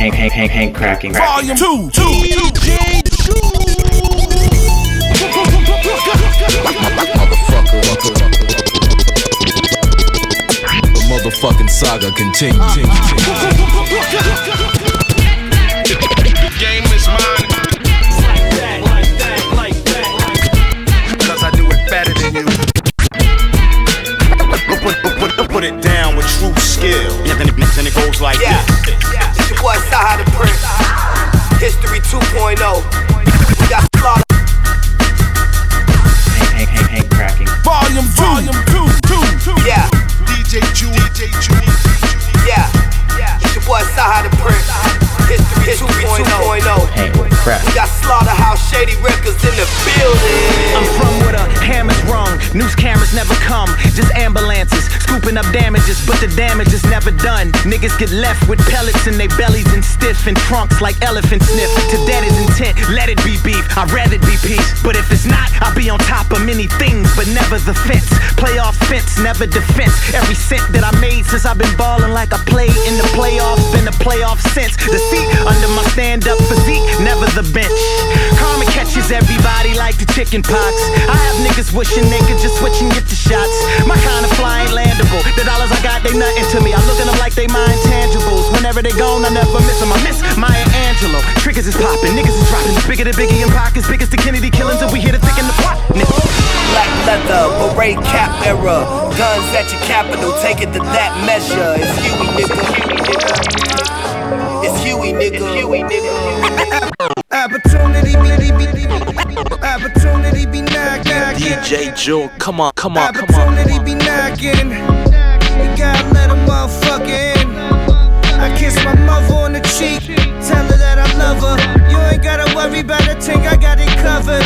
Hank, Hank, Hank, Hank, cracking. Volume two, two, two. The motherfucking saga continues. Game is mine. Cause I do it better than you. Put, put, put, put it down with true skill. Yeah, then it, then it goes like Yeah, this. It's your boy Saha the Prince. History 2.0. We got slaughtered. Hank, Hank, Hank, Hank, cracking. Volume two, volume two, two, two. Yeah, DJ Jew, DJ Jew. yeah, it's your boy Saha the Prince. History 2.0. Hank, crap. We got Slaughterhouse Shady Records in the building. I'm from where the hammer's rung. News cameras never come, just ambulances scooping up damages, but the damage is never done. Niggas get left with pellets in their bellies and stiff in trunks like elephant sniff. To that is intent, let it be beef. I'd rather be peace, but if it's not, I'll be on top of many things, but never the fence. Playoff fence, never defense. Every cent that I made since I've been balling like I played in the playoffs, been a playoff since. The seat under my stand-up physique, never the bench. Karma catches everybody like the chicken pox. I have niggas wishing they could just switch and get the shots. My kind of fly ain't landable. The dollars I got, they nothing to me. I look at them like they my intangibles. Whenever they gone, I never miss them. I miss Maya Angelou. Triggers is popping, niggas is dropping. Bigger than Biggie and pockets, biggest the Kennedy killings, and we here to thicken the plot. Nigga. Black leather, beret cap era. Guns at your capital, take it to that measure. It's Huey, nigga. It's Huey, nigga. It's Huey, nigga. Opportunity be, be, be, be, opportunity be knocking. DJ Jewel, come on, come on, come on. Opportunity be knocking. You gotta let a motherfucker in. I kiss my mother on the cheek, tell her that I love her. You ain't gotta worry about a thing, I got it covered.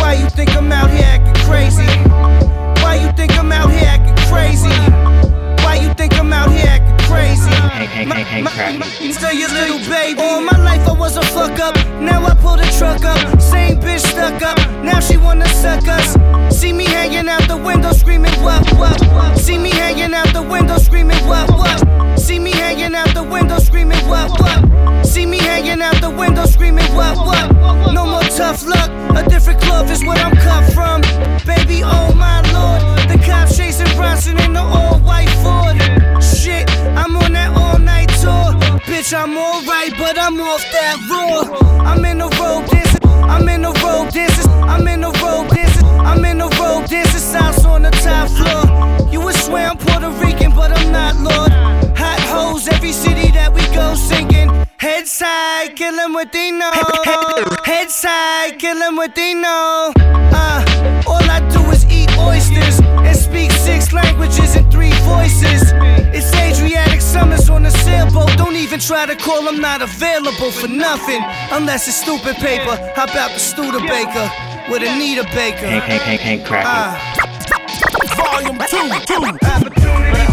Why you think I'm out here acting crazy? Why you think I'm out here acting crazy? Why you think I'm out here acting crazy? Hank, Hank, Hank, Hank. Still your little baby. All my life I was a fuck up. Now I pull the truck up. Same bitch stuck up. Now she wanna suck us. See me hanging out the window screaming what what what. See me hanging out the window screaming what what. See me hanging out the window screaming what what. See me hanging out the window screaming what what. No more tough luck. A different club is where I'm cut from. Baby, oh my lord. The cops chasing Bronson in the all white Ford. Shit, I'm on that all night tour. Bitch, I'm alright, but I'm off that raw. I'm in the road dancing. I'm in the road dancing. I'm in the road dancing. I'm in the road dancing. South on the top floor. You would swear I'm Puerto Rican, but I'm not, Lord. Hot hoes, every city that we go singing. Head side, kill 'em what they know. Head side, kill 'em what they know. Uh, all I do is eat oysters and speak six languages and three voices. It's Adriatic Summers on a sailboat. Don't even try to call, I'm not available for nothing. Unless it's stupid paper. How about the Studebaker with Anita Baker? Hank, Hank, Hank, Hank, cracking. Ah. Volume two, two. Opportunity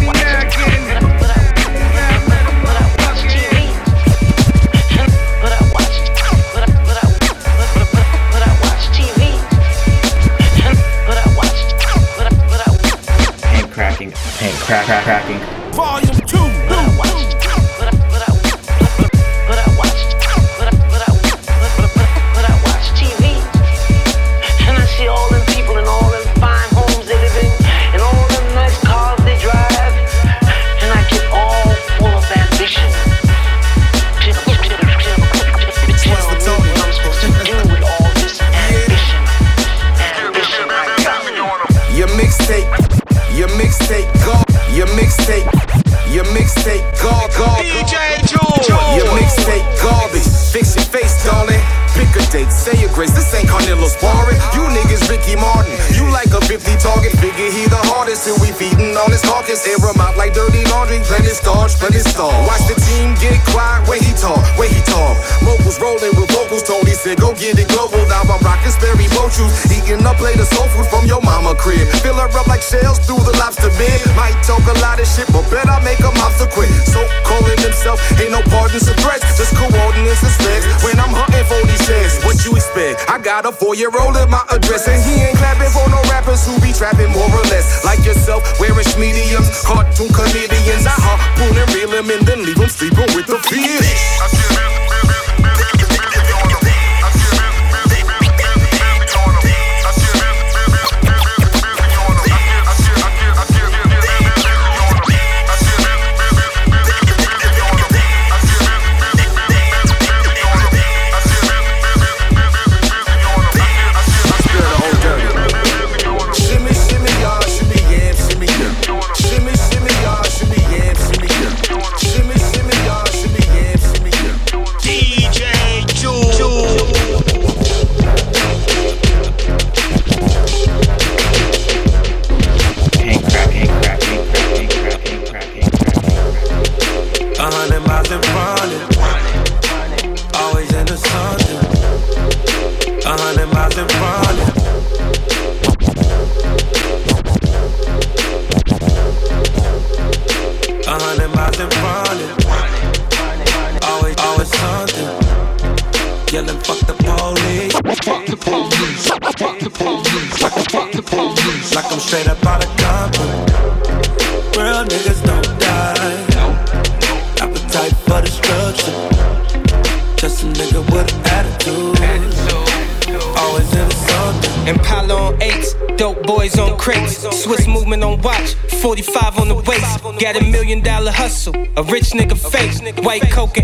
a rich nigga face, white cocaine,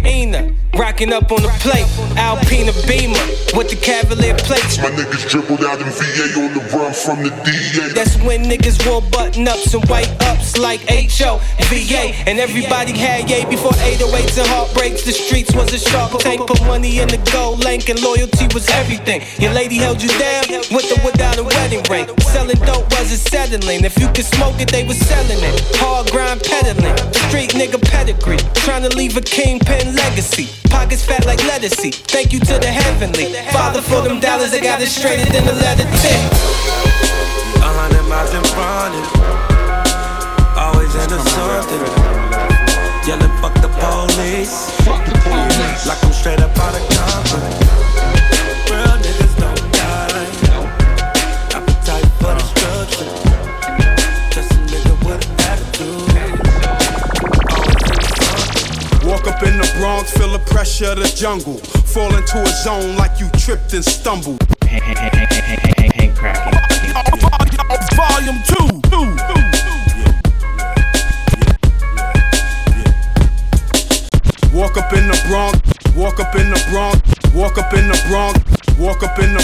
up on the plate. Alpina Beamer with the Cavalier plates. My niggas dribbled out in VA on the run from the DA. That's when niggas wore button ups and white ups like HO, VA. And everybody had yay before 808s and heartbreaks. The streets was a shark tank. Put money in the gold link and loyalty was everything. Your lady held you down with or without a wedding ring. Selling dope wasn't settling. If you could smoke it, they was selling it. Hard grind peddling. Street nigga pedigree. Trying to leave a kingpin legacy. Pockets fat like lettucey. Thank you to the heavenly. Father for them dollars, I got it straighter than the letter tip. jungle. Fall into a zone like you tripped and stumbled. Hank Volume 2.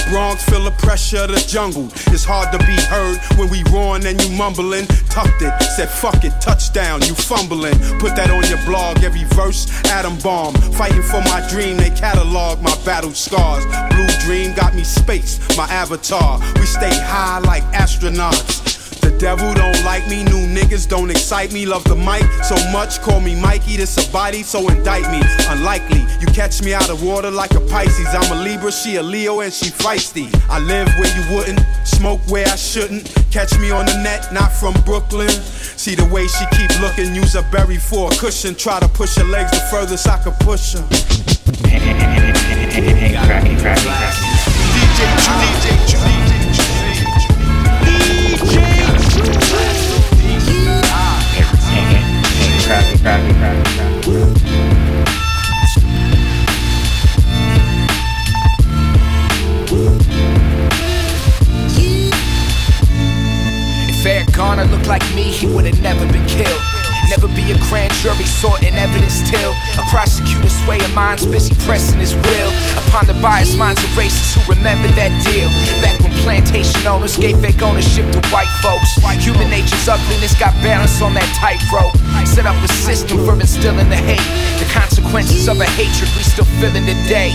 Bronx, feel the pressure of the jungle. It's hard to be heard when we roaring and you mumbling. Tucked it, said fuck it, touchdown, you fumbling. Put that on your blog, every verse, atom bomb. Fighting for my dream, they catalog my battle scars. Blue dream got me space, my avatar. We stay high like astronauts. Devil don't like me, new niggas don't excite me. Love the mic so much, call me Mikey. This a body, so indict me. Unlikely, you catch me out of water like a Pisces. I'm a Libra, she a Leo, and she feisty. I live where you wouldn't, smoke where I shouldn't. Catch me on the net, not from Brooklyn. See the way she keep looking, use a berry for a cushion. Try to push her legs the furthest I can push her. Hang cracking, cracking, cracking. DJ Drew, DJ Drew. Hang, cracking. If Eric Garner looked like me, he would have never been killed. Never be a grand jury sorting evidence till a prosecutor swaying minds busy pressing his will upon the biased minds of racists who remember that deal. Back when plantation owners gave fake ownership to white folks. Human nature's ugliness got balance on that tightrope. Set up a system for instilling the hate. The consequences of a hatred we still feeling today.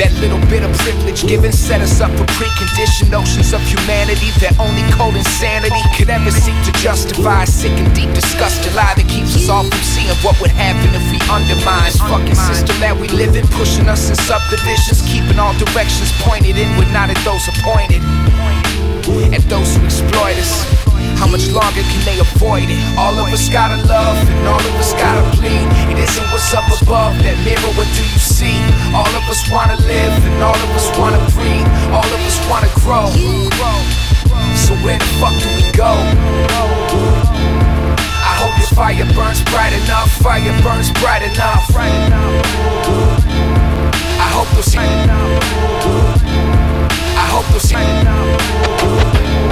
That little bit of privilege given set us up for preconditioned notions of humanity that only cold insanity could ever seek to justify. Sick and deep, disgusting lie that keeps us all from seeing what would happen if we undermine fucking system that we live in, pushing us in subdivisions, keeping all directions pointed inward, not at those appointed, at those who exploit us. How much longer can they avoid it? All of us gotta love and all of us gotta bleed. It isn't what's up above that mirror, what do you see? All of us wanna live and all of us wanna breathe. All of us wanna grow. So where the fuck do we go? I hope your fire burns bright enough, fire burns bright enough. I hope you'll see. I hope you'll see.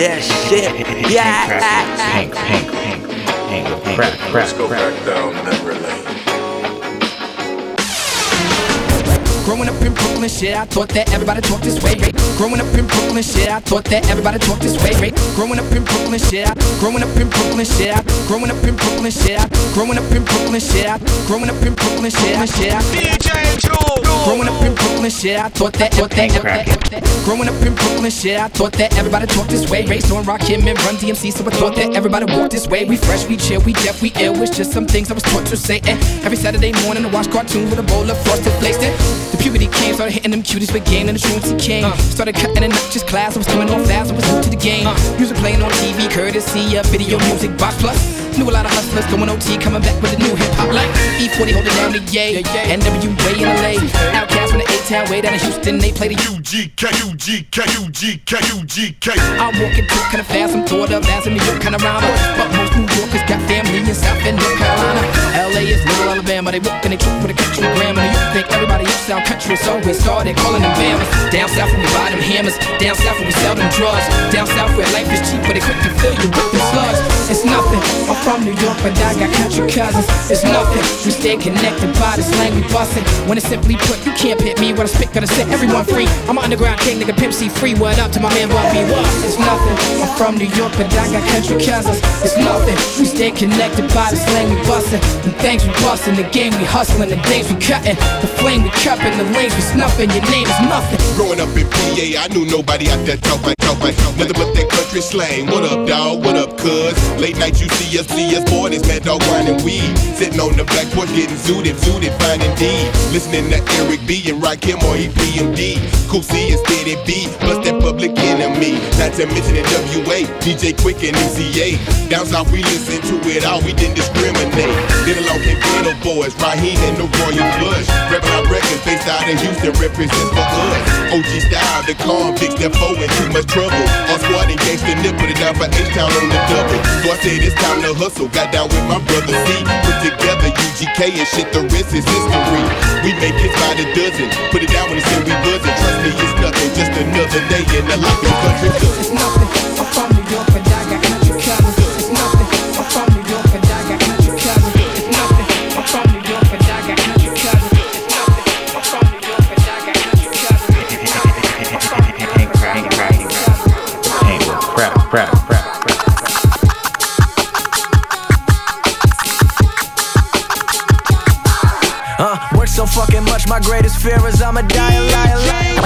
That shit. Yeah. Hank, Hank, Hank, Hank, Hank, crap, crap, Let's go crap. back down memory Growing up in Brooklyn, shit, I thought that everybody talked this way. Growing up in Brooklyn, shit, I thought that everybody talked this way. Growing up in Brooklyn, shit, I, growing up in Brooklyn, shit, I, growing up in Brooklyn, shit, I, growing up in Brooklyn, shit, I, growing up in Brooklyn, shit, I, shit, I. DJ Growing up in Brooklyn, shit, I thought that, thought that, crack. growing up in Brooklyn, shit, I thought that everybody talked this way. Raised on Rakim and Run DMC, so I thought that everybody walked this way. We fresh, we chill, we deaf, we ill. It's just some things I was taught to say. And every Saturday morning, I watch cartoons with a bowl of frosted flakes. Then the puberty came, started hitting them cuties with game and the truancy came. Started cutting and not just class, I was coming on fast, I was new to the game. Music playing on TV, courtesy of video music box plus. Knew a lot of hustlers going OT, coming back with a new hip hop like E40 holding down the yay, NWA in LA. OutKast from the A-Town way down in Houston, they play the UGK, UGK, UGK, UGK. I walk into it kinda fast, I'm of as a New York kinda rounder. But most New Yorkers got family in South and North Carolina. LA is little Alabama, they walk and they trip with a country grammar. You think everybody else sound country, so we started calling them Bamas. Down south we buy them hammers, down south we sell them drugs. Down south where life is cheap, but they quick to fill you with them slugs. It's nothing, I'm from New York, but I got country cousins. It's nothing, we stay connected by the slang we bustin'. When it's simply put, you can't pit me when I spit, gonna set everyone free. I'm underground king, nigga, Pimp C free. What up to my man Bobby? What? It's nothing, I'm from New York, but I got country cousins. It's nothing, we stay connected by the slang we bustin'. The things we bustin', the game we hustlin', the days we cuttin', the flame we cuppin', the lanes we snuffin'. Your name is nothing. Growing up in PA, I knew nobody out there talk like, talk like, nothing but that country slang. What up, dawg? What up, cuz? Late night, you see us, see us, boy, this mad dog grinding weed. Sitting on the back porch, getting zooted, zooted, fine indeed. Listening to Eric B. and Rakim or EPMD. Cool C and Steady that public enemy. Not to mention the WA, DJ Quik and MCA. Down south, we listen to it all, we didn't discriminate. Then along came Geto Boys, Raheem and the Royal Blush. Rapping our out in Houston, represents for us. OG style, the convicts, they're foe in too much trouble. All squad and gangsta nip, put it down for H-Town on the double. So I said it's time to hustle, got down with my brother C. Put together UGK and shit, the rest is history. We make hits by the dozen, put it down when they say we buzzing. Trust me, it's nothing, just another day in the life of country. It's nothing, I'm from New York, my greatest fear is I'ma die a liar, liar.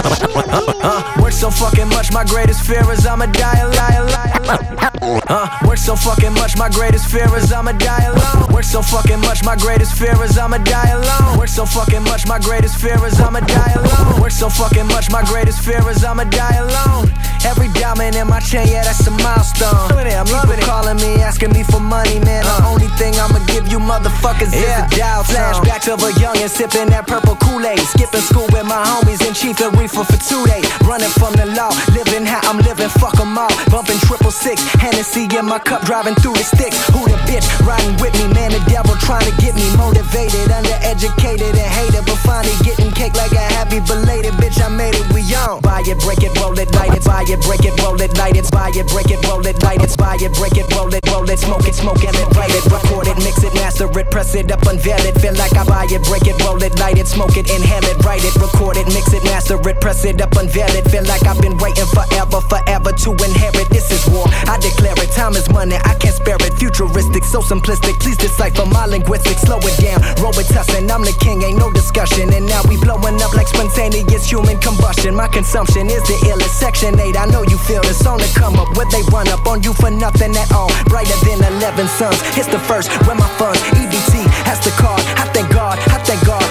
Uh, work so fucking much, my greatest fear is I'ma die a liar, liar. Uh, work so fucking much, my greatest fear is I'ma die alone. Work so fucking much, my greatest fear is I'ma die alone. Work so fucking much, my greatest fear is I'ma die alone. Work so fucking much, my greatest fear is I'ma die alone. Every diamond in my chain, yeah, that's a milestone. At it, I'm loving it. calling me, asking me for money, man. The uh. only thing I'ma give you motherfuckers Yeah. is a dial tone. Flashback to a youngin' sipping that purple Kool-Aid. Skipping school with my homies and chief and reefer for two days. Running from the law, living how I'm living, fuck 'em all. Bumping triple six, Hennessy in my cup, driving through the sticks. Who the bitch riding with me, man? The devil trying to get me motivated, undereducated and hated, but finally getting cake like a happy belated bitch. I made it, we on. Buy it, break it, roll it, light it. Buy it, break it, roll it, light it. Buy it, break it, roll it, light it. Buy it, break it, roll it, roll it, smoke it, smoke it, write it, record it, mix it, master it, press it up, unveil it. Feel like I buy it, break it, roll it, light it, smoke it, inhale it, write it, record it, mix it, master it, press it up, unveil it. Feel like I've been waiting forever, forever to inherit. This is war. I declare it. Time is money. I can't spare it. Futuristic, so simplistic. Please decipher my linguistics. Slow it down. Robitussin. I'm the king. Ain't no discussion. And now we blowing up like spontaneous human combustion. My consumption is the illest. Section 8. I know you feel it's on the come up. Where they run up on you for nothing at all. Brighter than 11 suns. It's the first. Where my funds. EBT has the card. I thank God. I thank God.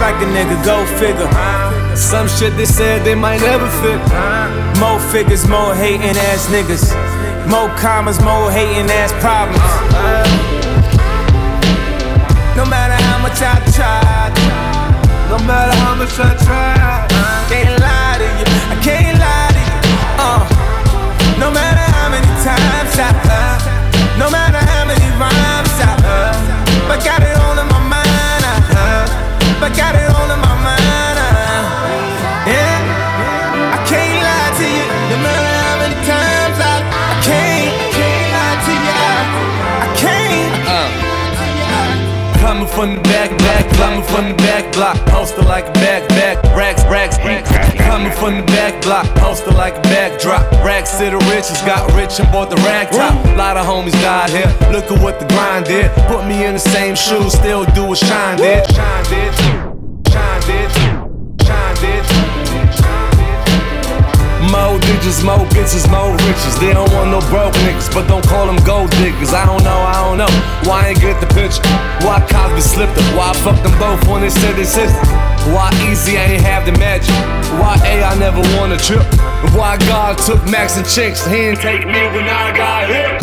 Like a nigga, go figure. Some shit they said they might never fit. More figures, more hating ass niggas. More commas, more hating ass problems. No matter how much I try, no matter how much I try, can't lie to you. I can't lie to you. Uh, no matter how many times I, uh, no matter how many rhymes I, uh, but got from the back, back, coming from the back block, poster like a back, back, racks, racks, racks. Coming from the back block, poster like a backdrop. Racks to the riches, got rich and bought the rag top. Lot of homies died here. Look at what the grind did. Put me in the same shoes, still do what Shine did. Shine did. Shine did. More digits, more bitches, more riches. They don't want no broke niggas, but don't call them gold diggers. I don't know, I don't know. Why I ain't get the picture? Why Cosby slipped up? Why I fucked them both when they said they sisters? Why Eazy I ain't have the magic? Why A I never won a trip? Why God took Max and Chinks? He didn't take me when I got hit.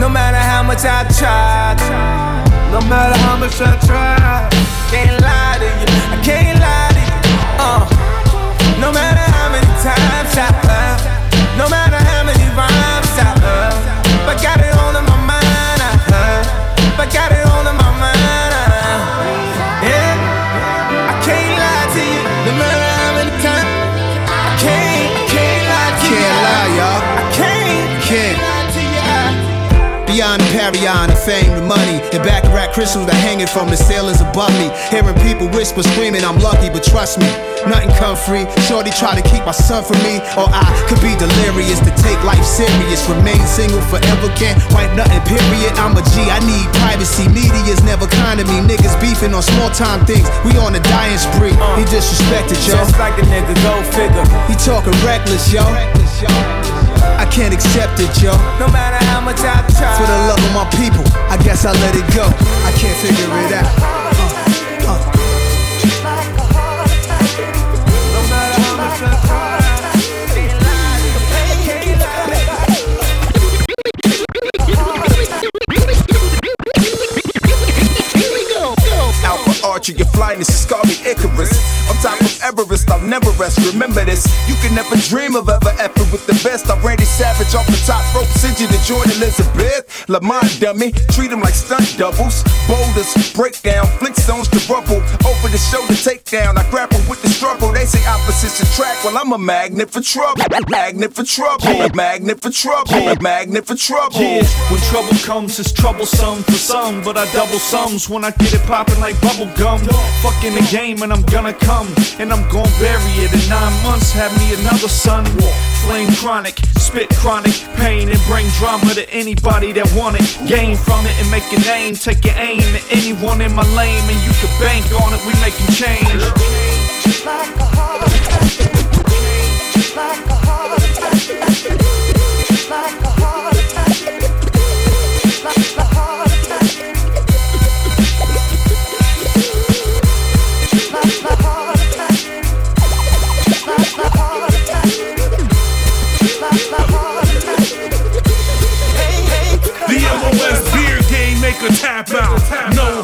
No matter how much I tried, no matter how much I tried, can't lie to you. I can't No matter how many times I uh, no matter how many rhymes I uh, but got it all in my mind. Uh, but got it all in my mind. Uh, yeah, I can't lie to you. No matter how many times, I can't, can't lie to you. Can't lie, y'all. I can't, Can't. lie to you. Beyond Parion, fame, the money, and baccarat crystals that hanging from the ceilings above me. Hearing people whisper, screaming, I'm lucky, but trust me, nothing come free. Shorty try to keep my son from me, or I could be delirious to take life serious. Remain single forever, can't wipe nothing, period. I'm a G, I need privacy. Media's never kind to me. Niggas beefing on small time things. We on a dying spree. He disrespected, yo. Just like a nigga, go figure. He talking reckless, yo. I can't accept it, yo. No matter how much I try. For the love of my people, I guess I let it go. I can't figure it out. Uh, uh. No matter how much I try, can't lie, can't lie. Alpha Archer, your flyness is called me Icarus. Top of Everest, I'll never rest. Remember this, you can never dream of ever effort with the best. I'm Randy Savage off the top rope, send you to join Elizabeth. Lamont dummy, treat them like stunt doubles. Boulders, breakdown, Flintstones to rubble. Over the shoulder takedown, I grapple with the struggle. They say opposites attract, well, I'm a magnet for trouble. Magnet for trouble, magnet for trouble, magnet for trouble. Yeah, when trouble comes, it's troublesome for some, but I double sums when I get it popping like bubble gum. Fucking the game, and I'm gonna come, and I'm gonna bury it in nine months. Have me another son. Flame chronic, spit chronic, pain, and bring drama to anybody that want it. Gain from it and make a name. Take your aim at anyone in my lane, and you can bank on it. We making change. Just like a The a tap out. No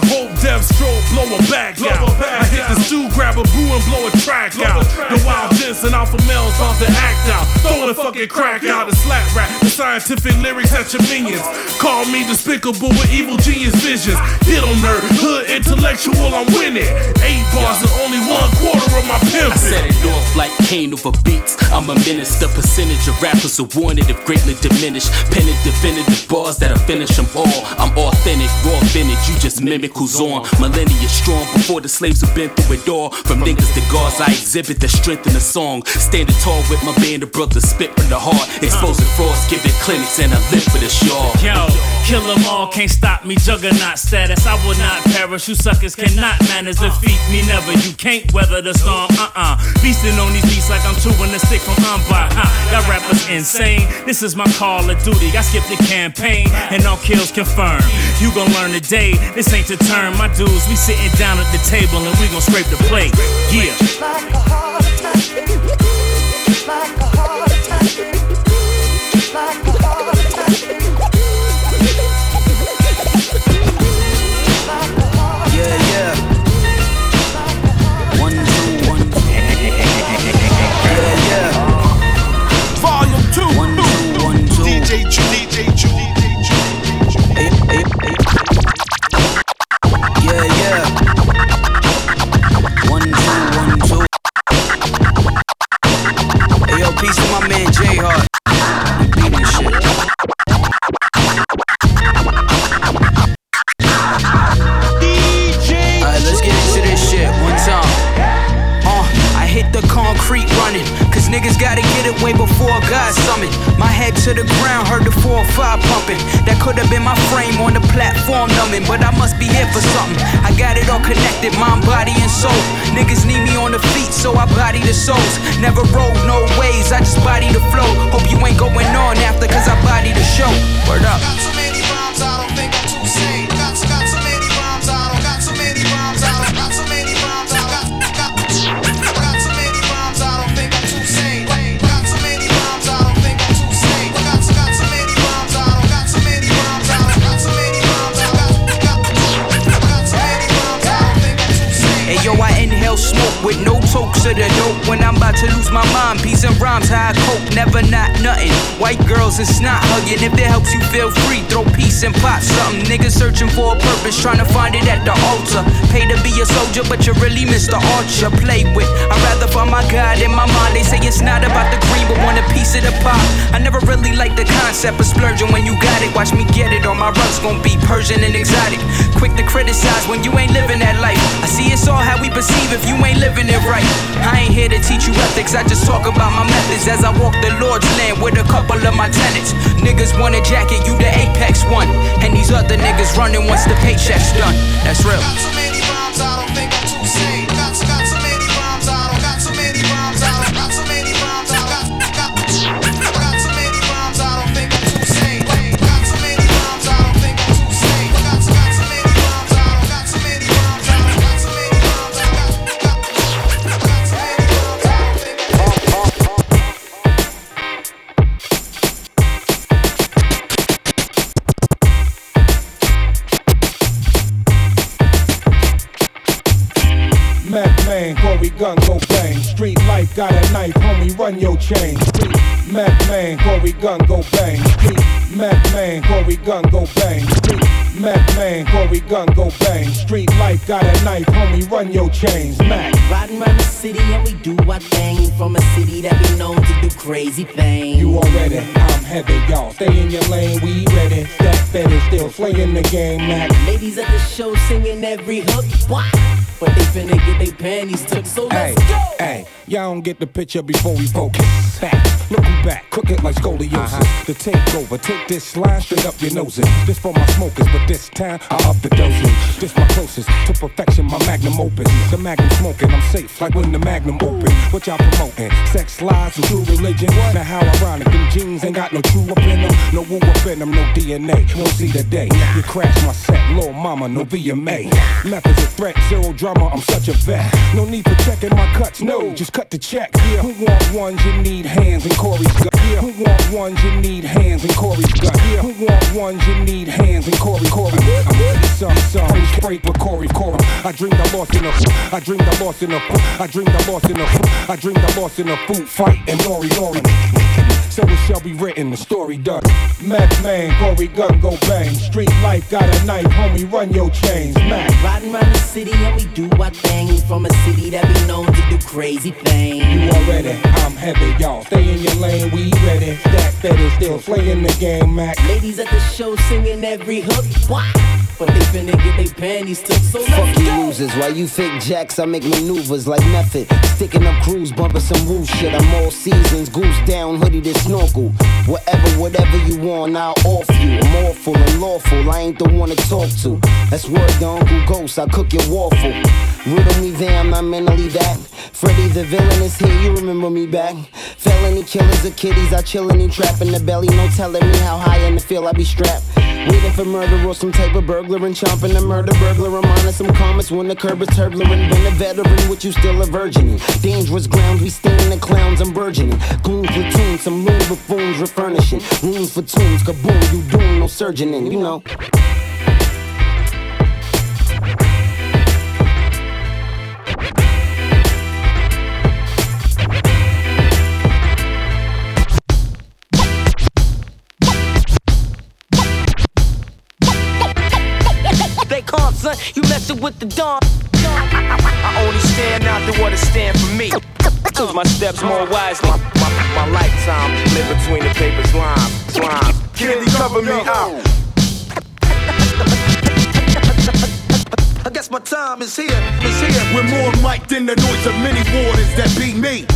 death stroke, blow a back out. I hit the stew, grab a brew and blow a track out. The wild gents and alpha males off the act out. Throw the fucking crack out and slap rap. The scientific lyrics at your minions. Call me despicable with evil genius visions. Hit on nerd, hood intellectual, I'm winning. Eight bars and only one quarter of my I set it off like Kane over beats. I'm a minister. Percentage of rappers are warranted if greatly diminished. Penning definitive bars that'll finish them all. I'm authentic, raw vintage. You just mimic who's on. Millennia strong before the slaves have been through it all. From niggas to gods, I exhibit the strength in the song. Standing tall with my band of brothers. spit from the heart. Exposing frauds, giving clinics, and a live for this, y'all. Yo, kill them all, can't stop me, juggernaut status. I will not perish, you suckers cannot manage defeat me, never. You can't weather the storm, uh uh. Beasting on these beats like I'm chewing the stick from Umbar. Huh? Y'all rappers insane. This is my call of duty. I skipped the campaign, and all kills confirmed. You gon' learn today, this ain't your turn. My dudes, we sitting down at the table, and we gon' scrape the plate. Yeah. Yeah, peace to my man J Hart. Way before God summoned. My head to the ground, heard the 4 or 5 pumping. That could have been my frame on the platform numbing, but I must be here for something. I got it all connected, mind, body, and soul. Niggas need me on the feet, so I body the souls. Never rode no ways, I just body the flow. Hope you ain't going on after, cause I body the show. Word up. Hey smoke with no tokes of the dope when I'm about to lose my mind. Beats and rhymes, how I cope, never not nothing. White girls and snot hugging. If it helps you feel free, throw peace and pop something. Niggas searching for a purpose, trying to find it at the altar. Pay to be a soldier, but you're really Mr. Archer. Play with, I'd rather find my God in my mind. They say it's not about the green, but want a piece of the pie. I never really liked the concept of splurging when you got it. Watch me get it, or my rug's gon' be Persian and exotic. Quick to criticize when you ain't living that life. I see it's all how we perceive if you ain't living it right. I ain't here to teach you ethics, I just talk about my methods as I walk the Lord's land with a couple of my tenants. Niggas want a jacket, you the apex one. And these other niggas running once the paycheck's done. That's real. Mac man, Corey gun, go bang. Street life, got a knife, homie, run your chain. Street Mac man, Corey gun, go bang. Street Mac man, Corey gun, go bang. Street Mac man, Corey gun, go bang. Street life, got a knife, homie, run your chains. Mac. Riding around the city and we do our thing. From a city that be known to do crazy things. You already, I'm heavy, y'all. Stay in your lane, we ready. That fetish still slaying the game, Mac. Ladies at the show singing every hook. What? But they finna get their panties took, so Hey, let's go. hey, y'all don't get the picture before we focus. Back, look who back, crooked like scoliosis. Uh-huh. The takeover, take this line straight up your noses. This for my smokers, but this time I up the dosage. This my closest to perfection, my magnum opus. The magnum smoking, I'm safe like when the magnum open. What y'all promoting? Sex, lies, and true religion. What? Now how ironic, them jeans ain't got no true up in them. No woo up in them, no DNA. Won't see the day. You crash my set, little mama, no VMA. Methods of threat, zero drama, I'm such a vet. No need for checking my cuts, no, just cut the check. Who want ones, you need hands and Corey's gut. Who want ones, you need hands and Corey's gut. Who want ones, you need hands and Corey, Corey. I'm ready, some, some, straight with Corey, Corey. I dreamed I lost in a, I dreamed I lost in a, I dreamed I lost in a, I dreamed I lost in a food fight and Nori Nori. So it shall be written, the story done. Mac man, Corey gun, go bang. Street life, got a knife, homie, run your chains. Mac. Riding around the city and we do our thing. From a city that be known to do crazy things. You already, I'm heavy, y'all. Stay in your lane, we ready. That fetish still slaying the game, Mac. Ladies at the show singing every hook. Why? But they finna get their panties took, so Fuck you losers, while you fake jacks, I make maneuvers like method. Sticking up crews, bumping some roof shit. I'm all seasons, goose down, hoodie to snorkel. Whatever, whatever you want, I'll offer you. I'm awful and lawful, I ain't the one to talk to. That's word to Uncle Ghost, I cook your waffle. Riddle me there, I'm not mentally that. Freddy the villain is here, you remember me back. Felony killers of kitties, I chillin' and trap in the belly. No telling me how high in the field I be strapped. Waiting for murder or some type of burglar and chomping a murder burglar. I'm on some comments when the curb is turbulent. Been a veteran, with you still a virgin. Dangerous grounds, we stinging the clowns, I'm burgeoning. Goon platoon, some loon buffoons refurnishing. Rooms for tunes, kaboom, you doing no surgeoning, you know. Son. You messing with the dawn. I only stand out to what it stand for me. Cause my steps more wisely. My, my, my lifetime live between the paper's lines. lines. Candy cover me out. I guess my time is here. Is here. With more mic than the noise of many waters that beat me.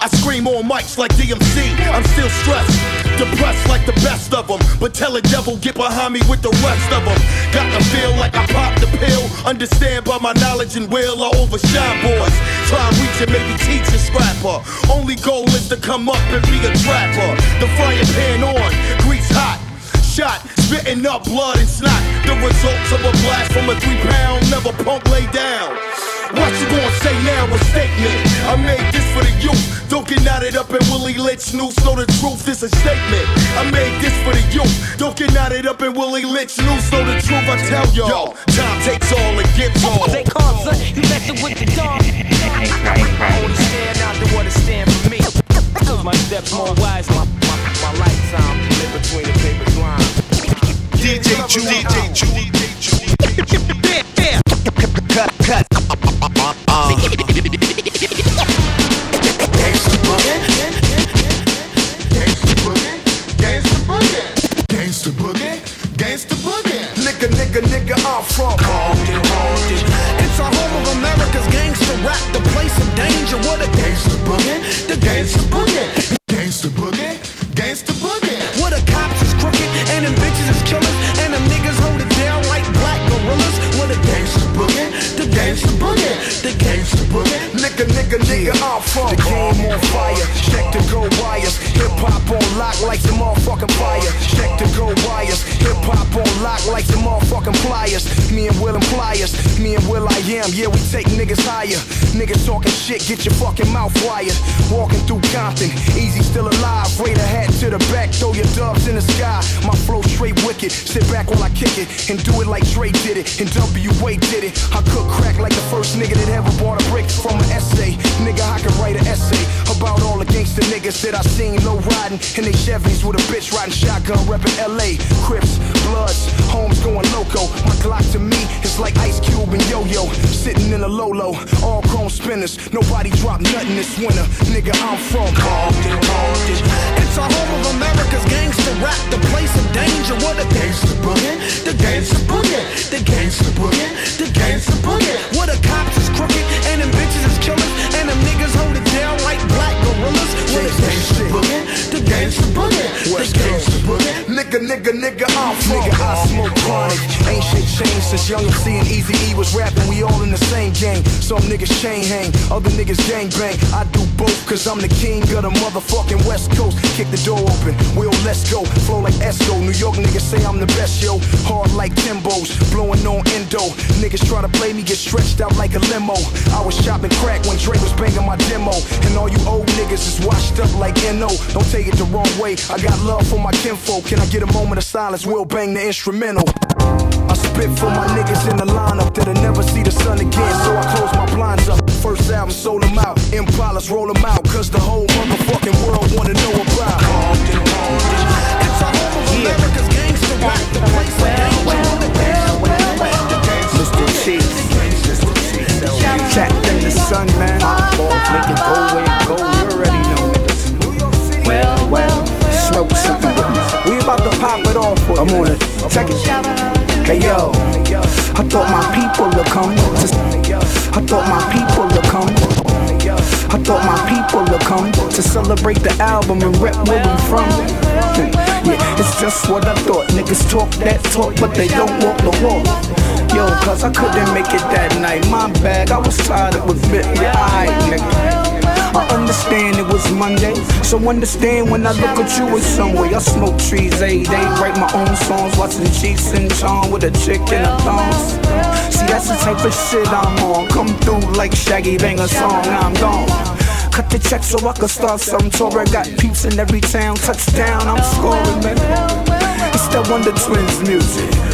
I scream on mics like DMC. I'm still stressed, depressed like the best of them. But tell a devil, get behind me with the rest of them. Got to feel like I popped the pill. Understand by my knowledge and will, I overshine boys. Try and reach and maybe teach a scrapper. Only goal is to come up and be a trapper. The frying pan on, grease hot. Shot, spitting up blood and snot. The results of a blast from a three pound, never punk lay down. What you gonna say now? A statement. I made this for the youth. Don't get knotted up and Willie Lynch noose. Know the truth is a statement. I made this for the youth. Don't get knotted up and Willie Lynch noose. Know the truth. I tell y'all. Time takes all and gets all. They calm, son. Uh, you messing with the dawn. I only stand out to what it stand for me. My steps more wisely. My, my, my lifetime live between the paper's lines. DJ Chew, DJ Chew, DJ Chew. Cut, cut. Gangsta boogie, gangsta boogie. Nigga, nigga, nigga, I'm from Compton, Compton. It's a home of America's gangster rap, the place of danger. What a gangster boogie, the gangster boogie. Gangsta boogie, gangsta boogie. I'm from The game on fire, check the go wires. Hip hop on lock like some motherfucking fire. Check the go wires. Hip hop on lock like some motherfucking pliers. Me and Will and pliers. Me and Will I am. Yeah, we take niggas higher. Niggas talking shit, get your fucking mouth wired. Walking through Compton, easy still alive. Raider hat to the back, throw your dubs in the sky. My flow straight wicked. Sit back while I kick it and do it like Dre did it and W.A. did it. I cook crack like the first nigga that ever bought a brick from an essay. Nigga, I can write an essay about all the gangster niggas that I seen low riding in they Chevys with a bitch riding shotgun reppin' L.A. Crips, Bloods, homes going loco. My Glock to me is like Ice Cube and Yo-Yo, sitting in a Lolo. All chrome spinners, nobody drop nothing this winter. Nigga, I'm from Compton, Compton. It's Young and Easy E was rapping. We all in the same gang. Some niggas chain hang, other niggas gang bang. I do both, cause I'm the king of the motherfucking West Coast. Kick the door open, we'll let's go. Flow like Esco. New York niggas say I'm the best, yo. Hard like Timbos, blowing on endo. Niggas try to play me, get stretched out like a limo. I was chopping crack when Dre was banging my demo. And all you old niggas is washed up like NO. Don't take it the wrong way. I got love for my kinfolk. Can I get a moment of silence? We'll bang the instrumental. I spit for my niggas in the lineup that'll never see the sun again. So I close my blinds up. First album, sold them out. Impalas roll them out. Cause the whole motherfucking world wanna know about. Compton, Compton. It's a home of America's gangster rap, the place of danger. Mr. Cheeks. Trapped in the sun, man. Make it go where it go. You already know, niggas. Well, well. Smoke something with me. pop it off for I'm on it. Check it. Hey yo, I thought my people would come. I thought my people would come. I thought my people would come to celebrate the album and rep where we from. Yeah, it's just what I thought. Niggas talk that talk, but they don't walk the walk. Yo, cause I couldn't make it that night. My bag, I was tired, it was. Yeah, nigga. I understand it was Monday, so understand when I look at you in some way. I smoke trees every day, write my own songs, watching Cheech and Chong with a chick in a thongs. See, that's the type of shit I'm on. Come through like Shaggy, bang a song, I'm gone. Cut the check so I can start some tour. I got peeps in every town. Touchdown, I'm scoring, man. It's that Wonder Twins music.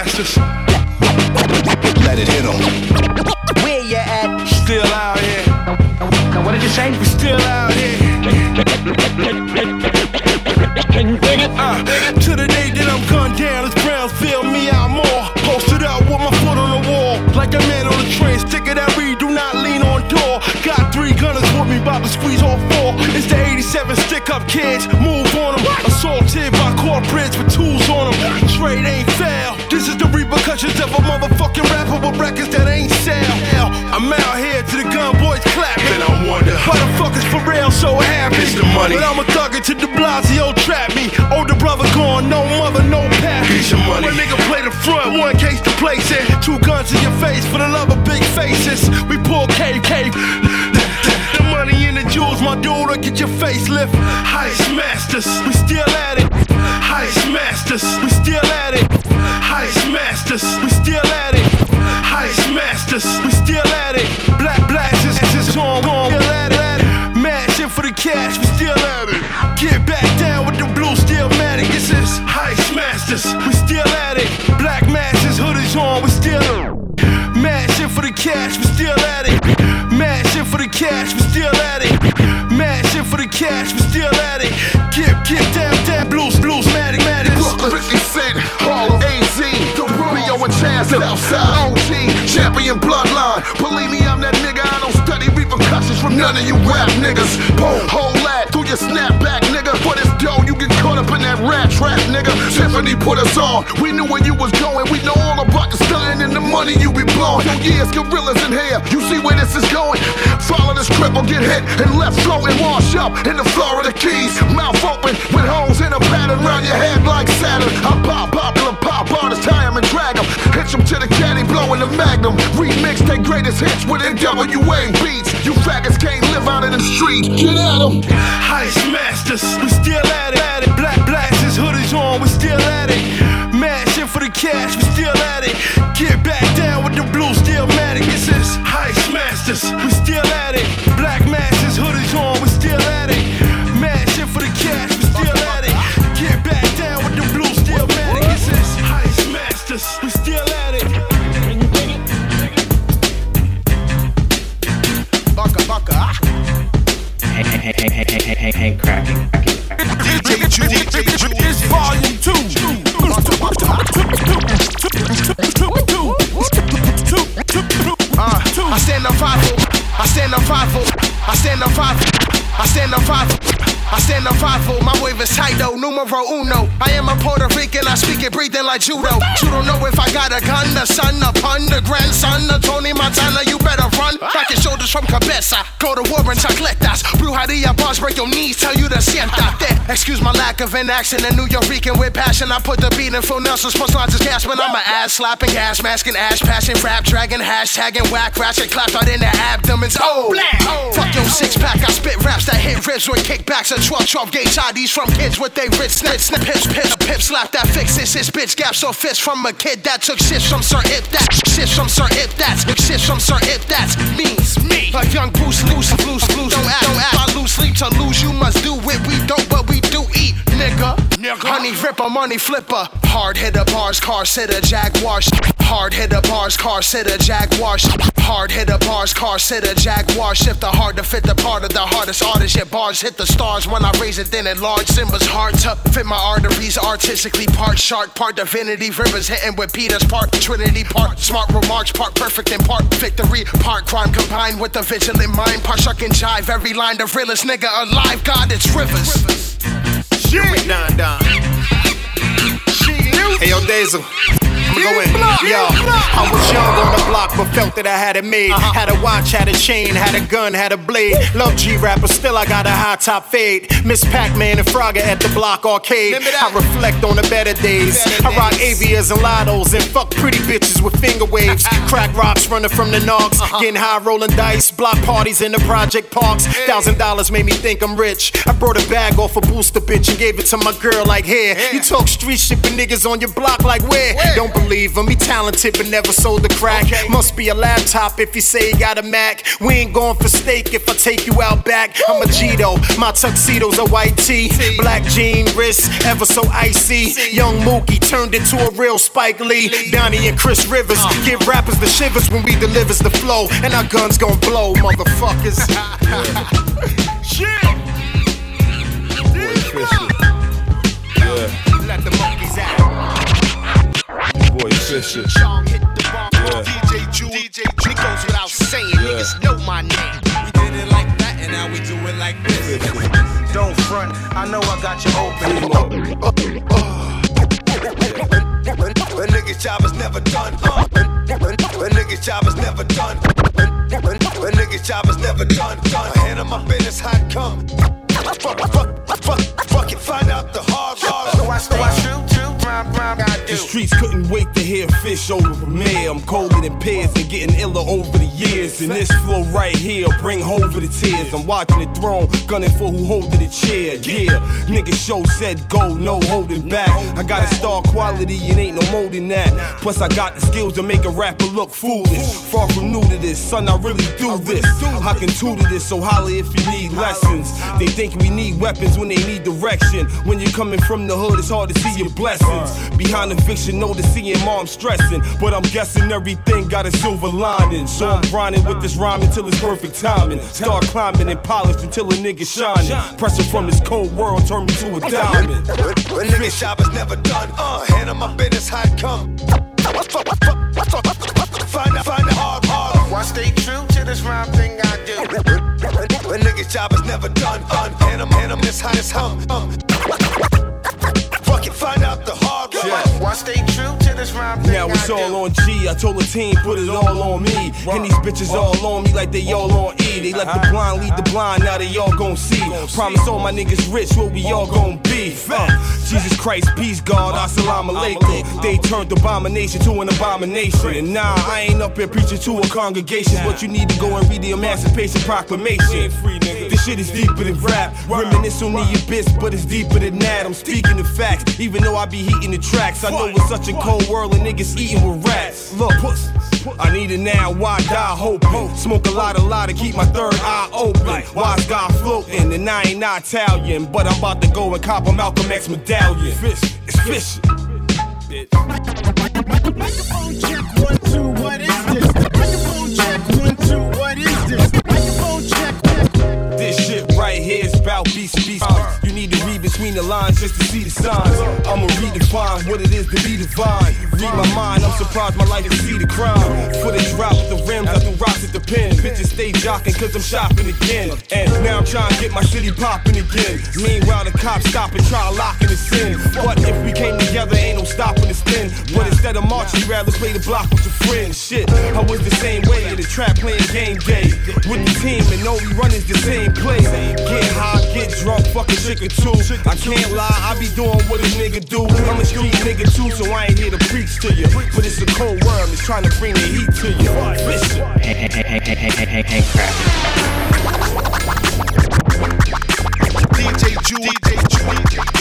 High smashers. Let it hit 'em. Where you at? Still out here. Now, what did you say? We still out here. Uh, to the day that I'm gunned down, it's Brownsville, me out more. Posted up with my foot on the wall, like a man on the train. Stick it that weed, do not lean on door. Got three gunners with me, about to squeeze all four. It's the 87 stick up kids, move on them. Assaulted by corporates with tools on them. Trade ain't repercussions of a motherfucking rapper with records that ain't sell. I'm out here to the gun boys clapping. Then I wonder why the fuck is for real so happy. It's the money. But I'm a thugger to the Blasio trap me. Older brother gone, no mother, no pappy. Piece of money. One nigga play the front, one case to place it. Two guns in your face for the love of big faces. We pull cave, cave. The money and the jewels, my dude, will get your facelift. Heist masters, we still at it. Heist masters, we still at it. Masters, we still at it. Heist masters, we still at it. Black blasters, is on, on, still at it. Mashing for the cash, we still at it. Get back down with the blue steel matic. This is Heist masters, we still at it. Black masses, hoodies on, we still at it. Mashing for the cash, we still at it. Mashing for the cash, we still at it. Mashing for the cash, Southside, OG, champion bloodline. Believe me, I'm that nigga. I don't study repercussions from none of you rap niggas. Boom, whole lot through your snapback, nigga. For this dough, you get caught up in that rat trap, nigga. Tiffany put us on. We knew where you was going. We know all about the stunning and the money you be blowing. Yo, yeah, it's gorillas in here. You see where this is going? Follow this crip or get hit and left floating, wash up in the Florida Keys. Mouth open with holes in a pattern around your head like Saturn. I pop popular pop artists, tie 'em and 'em. Hitch 'em to the caddy, blowing the magnum. Remix their greatest hits with NWA beats. You faggots can't live out in the streets. Get at 'em. Heist masters, we still at it. At it. Black blasters, hoodies on, we still at it. Mashing for the cash, we still at it. Get back down with the blue steel matic. This is Heist masters, we still at it. Hang, hang, hang, hang, cracking, cracking, cracking. DJ Ju, DJ Ju, it's volume two. Uh, I stand up five I stand up five I stand up five I stand up five I stand up five My wave is tight though, numero uno. I am a Puerto Rican, I speak it breathing like judo. You don't know if I got a gun, the son, a pun, the grandson of Tony Montana. You better run. Back your shoulders from cabeza. Go to war and chacletas. Brujeria bars, break your knees, tell you to siéntate. Excuse my lack of an accent, a New Yorker with passion. I put the beat in full Nelson, sports lines is gas, but I'm a ass slapping, gas masking, ass passing, rap dragging, hashtagging, whack ratchet, clapped out in the abdomens. Oh, oh. fuck your six pack, I spit raps that hit ribs with kickbacks. A 12, 12 gauge IDs from kids with they wrist snip, snip, pips, pips, a pips, slap that fix this, this bitch gaps or fist from a kid that took shit from Sir If that, shit from Sir If that's, shit from Sir If that's means me. A young Bruce, loose, loose, loose, don't act, don't act. I lose sleep to lose, you must do it. We don't, but we do eat, nigga. Honey ripper, money flipper. Hard hitter bars, car sitter, jaguar. Hard hitter bars, car sitter, jaguar. Hard hitter bars, car sitter, jaguar. Shift the hard to fit the part of the hardest artist. Yet bars hit the stars when I raise it then enlarge. Symbols hard to fit my arteries artistically. Part shark, part divinity. Rivers hitting with Peter's part. Trinity part. Smart remarks, part perfect and part victory. Part crime combined with the vigilant mind. Part shuck and jive. Every line the realest nigga alive. God, it's rivers. Shit. Hey, yo, Dazel. I'ma go in. Yo, I was young on the block, but felt that I had it made. Had a watch, had a chain, had a gun, had a blade. Love G rapper, still I got a high top fade. Miss Pac Man and Frogger at the block arcade. I reflect on the better days. I rock avias and lottos and fuck pretty bitches with finger waves. Crack rocks running from the knocks. Getting high, rolling dice. Block parties in the project parks. Thousand dollars made me think I'm rich. I brought a bag off a booster bitch and gave it to my girl like here. You talk street shit, but niggas on your block like where? Don't believe him. He talented but never sold the crack. Must be a laptop if you say you got a Mac. We ain't going for steak if I take you out back. I'm a Gito. My tuxedo's a white tee. Black jean wrist, ever so icy. Young Mookie turned into a real Spike Lee. Donnie and Chris Rivers uh. give rappers the shivers when we delivers the flow. And our guns gon' blow, motherfuckers. Shit. Yeah. Let the monkeys out. Boy, Fisher. Chong hit the bomb. DJ Ju, DJ Ju. It goes without saying, niggas know my name. We did it like that, and now we do it like this. Don't front, I know I got you open. A nigga's job is never done. Uh, a nigga's job is never done. A nigga's job is never done. done. I handle my business how it come. Fuck, fuck, fuck, fuck it, find out the hard hard. So I stay true to my rhyme, I The streets couldn't wait to hear fish over from me. I'm colder than pears and getting iller over the years. And this flow right here bring over the tears. I'm watching the throne, gunning for who holding the chair. Yeah, nigga show said go, no holding back. I got a star quality and ain't no molding that. Plus I got the skills to make a rapper look foolish. Far from new to this, son, I really do this. I can tutor this, so holla if you need lessons. They think we need weapons when they need direction. When you're coming from the hood, it's hard to see your blessings. Behind the fiction, know the seeing mom stressing. But I'm guessing everything got a silver lining. So I'm grinding with this rhyme until it's perfect timing. Start climbing and polished until a nigga shining. Pressure from this cold world turn me to a diamond. A nigga's job is never done. Uh, handle my business how it come. Find out, find the hard, hard. Why stay true to this rhyme thing I do? A nigga's job is never done. Un, handle, handle this how this hum. Um. Hard. Why stay true to this rhyme thing Now it's I do? all on G. I told the team, put it all on me. And these bitches all on me like they all on E. They let the blind lead the blind, now they all gon' see. Promise all my niggas rich, what we all gon' be. Uh, Jesus Christ, peace, God, assalamu alaikum. They turned abomination to an abomination. And nah, I ain't up here preaching to a congregation, but you need to go and read the Emancipation Proclamation. Shit is deeper than rap. Reminisce on the abyss, but it's deeper than that. I'm speaking the facts, even though I be heating the tracks. I know it's such a cold world and niggas eating with rats. Look, I need it now, why die hoping? Smoke a lot, a lot to keep my third eye open. Wise guy floating, and I ain't not Italian, but I'm about to go and cop a Malcolm X medallion. It's fish. Microphone check one two. What is between the lines just to see the signs. I'ma redefine what it is to be divine. Read my mind, I'm surprised my life to see the crime. Footage drop with the rims, I threw rocks at the pen. Bitches stay jocking cause I'm shopping again. And now I'm trying to get my city popping again. Meanwhile, the cops stop and try locking us in. But if we came together, ain't no stopping us then. Instead of marching, you rather play the block with your friends. Shit, I was the same way in the trap playing game day. With the team, and all we run is the same play. Get high, get drunk, fucking chicken too. I can't lie, I be doing what a nigga do. I'm a street nigga too, so I ain't here to preach to you. But it's a cold worm, it's trying to bring the heat to you. Listen. Hey, hey. DJ Jew, DJ Ain't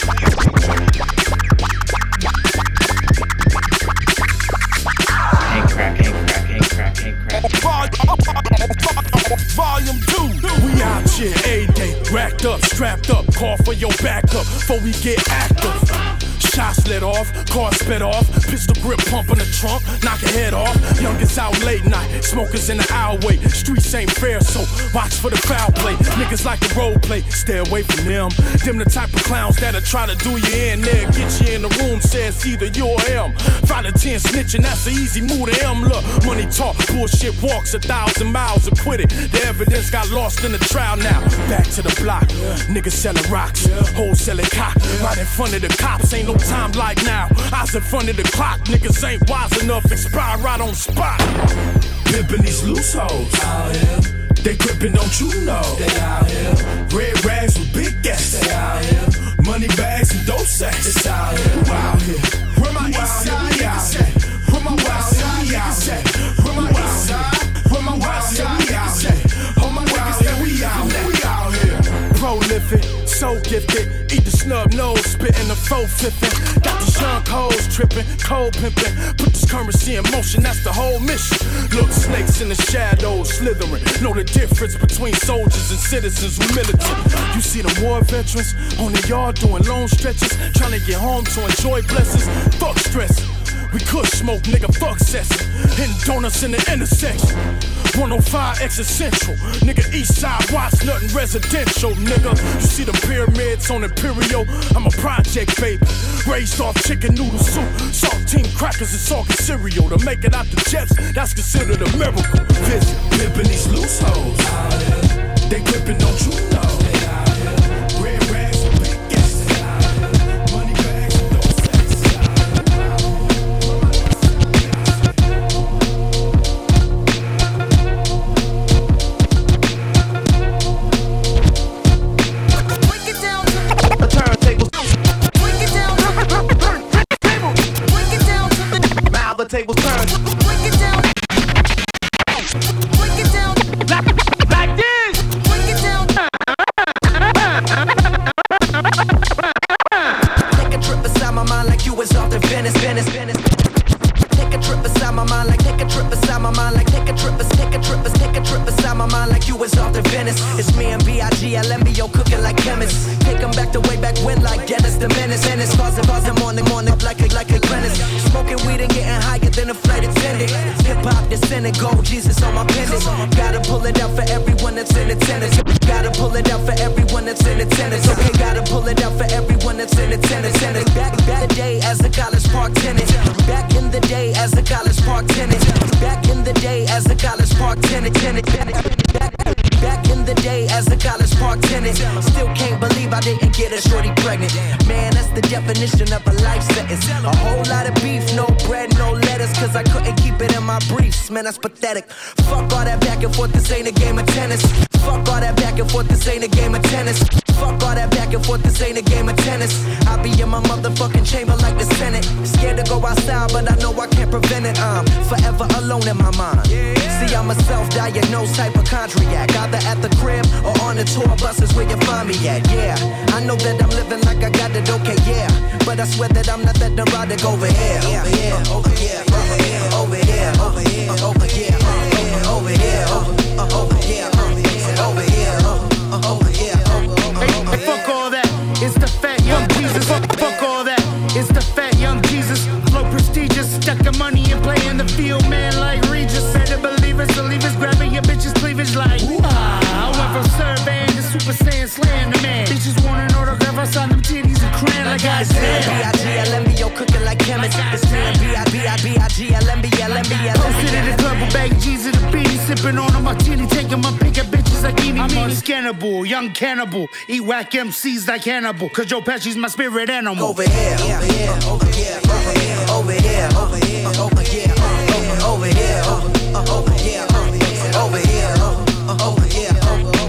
Volume 2. We out here a day, racked up, strapped up, call for your backup before we get active. Shots lit off, car spit off, pistol grip pump in the trunk, knock your head off. Youngest out late night, smokers in the alleyway. Streets ain't fair, so watch for the foul play. Niggas like to role play, stay away from them. Them the type of clowns that'll try to do you in there, get you in the room, says either you or him. Five to ten snitching, that's an easy move to him. Look, money talk, bullshit walks a thousand miles and quit it. The evidence got lost in the trial now. Back to the block, niggas selling rocks, hoes selling cock. Right in front of the cops, ain't no time like now. I in front of the clock, niggas ain't wise enough, expire right on spot. Pimpin' these loose hoes. Out here. They grippin', don't you know? They out here. Red rags with big gas. They out here. Money bags and dope sacks. It's out here. Who out here? So gifted. Eat the snub nose, spittin' the faux fiffin'. Got the young hoes trippin', cold pimpin'. Put this currency in motion, that's the whole mission. Look, snakes in the shadows, slithering. Know the difference between soldiers and citizens who militant. You see the war veterans on the yard doing long stretches, trying to get home to enjoy blessings. Fuck stress. We could smoke, nigga, fuck cess. Hitting donuts in the intersection. 105 exit central. Nigga, east side, watch nothing residential, nigga. You see the pyramids on Imperial? I'm a project, baby. Raised off chicken noodle soup, saltine crackers, and salt cereal. To make it out the jets, that's considered a miracle. Visit, pimping these loose hoes. They gripping, don't you know? College park tenant. tenant, tenant. Back, in the day as a college park tenant. Still can't believe I didn't get a shorty pregnant. Man, that's the definition of a life sentence. A whole lot of beef, no bread, no lettuce. Cause I couldn't keep it in my briefs. Man, that's pathetic. Fuck all that back and forth, this ain't a game of tennis. Fuck all that back and forth, this ain't a game of tennis. Fuck all that back and forth, this ain't a game of tennis. I be in my motherfucking chamber like the Senate. Scared to go outside, but I know I can't prevent it. I'm forever alone in my mind. See, I'm a self-diagnosed hypochondriac. Either at the crib or on the tour buses where you find me at. Yeah, I know that I'm living like I got it okay, yeah. But I swear that I'm not that neurotic over here. Over here, over here, it's the fat young Jesus, low prestigious, stuck money sipping on a martini, taking my pick at bitches like eeny I'm unscannable, young cannibal, eat whack MCs like Hannibal, cause Joe Pesci's my spirit animal. Over here, over here, over here, over here, over here, over here, over here, over here, over here, over here, over here.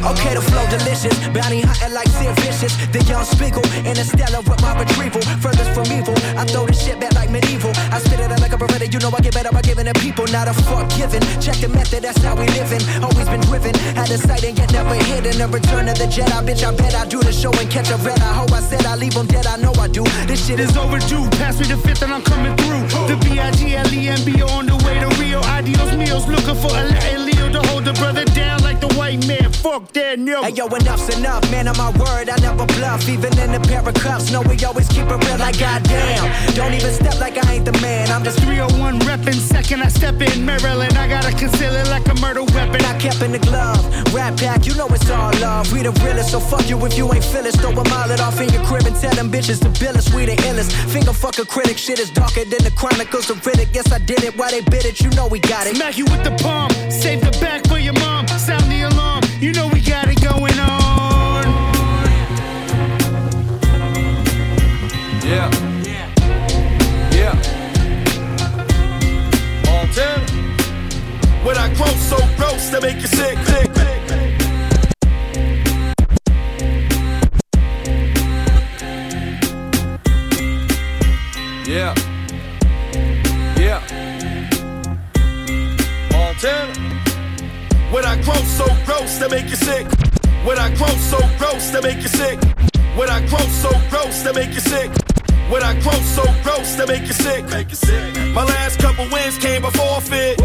Okay, the flow delicious, bounty hunting like Sid Vicious. The young Spiegel, Interstellar with my retrieval. Furthest from evil, I throw this shit back like medieval. I spit it out like a beretta You know I get better by giving to people, not a fuck given. Check the method, that's how we living. Always been driven, had a sight and yet never hidden. The return of the Jedi, bitch. I bet I do the show and catch a red. I hope I said I leave them dead. I know I do. This shit is overdue. Pass me the fifth and I'm coming through. The B I G L E M B on the way to Rio. Adios meals, looking for a Latin Leo to hold the brother down like the white man. Fuck that, no. Hey yo, enough's enough, man. On my word, I never bluff. Even in a pair of cuffs, no, we always keep it real. Like goddamn, don't even step like I ain't the man. I'm just 301 reppin'. Second I step in Maryland, I gotta conceal it like a murder weapon. I kept in the glove, rap pack, you know it's all love. We the realest, so fuck you if you ain't feel it. Throw a mile it off in your crib and tell them bitches to bill us. We the illest. Finger fuck a critic, shit is darker than the chronicles of Riddick. Guess I did it, why they bit it? You know we got it. Smack you with the palm, save the back for your mom. Sound the alarm, you know we got it going on. Yeah. Yeah. Montana. When I grow so gross, they make you sick, sick. Yeah. When I grow so gross, they make you sick. When I grow so gross, they make you sick. When I grow so gross, they make you sick. When I grow so gross, they make you sick. Make you sick. My last couple wins came by forfeit.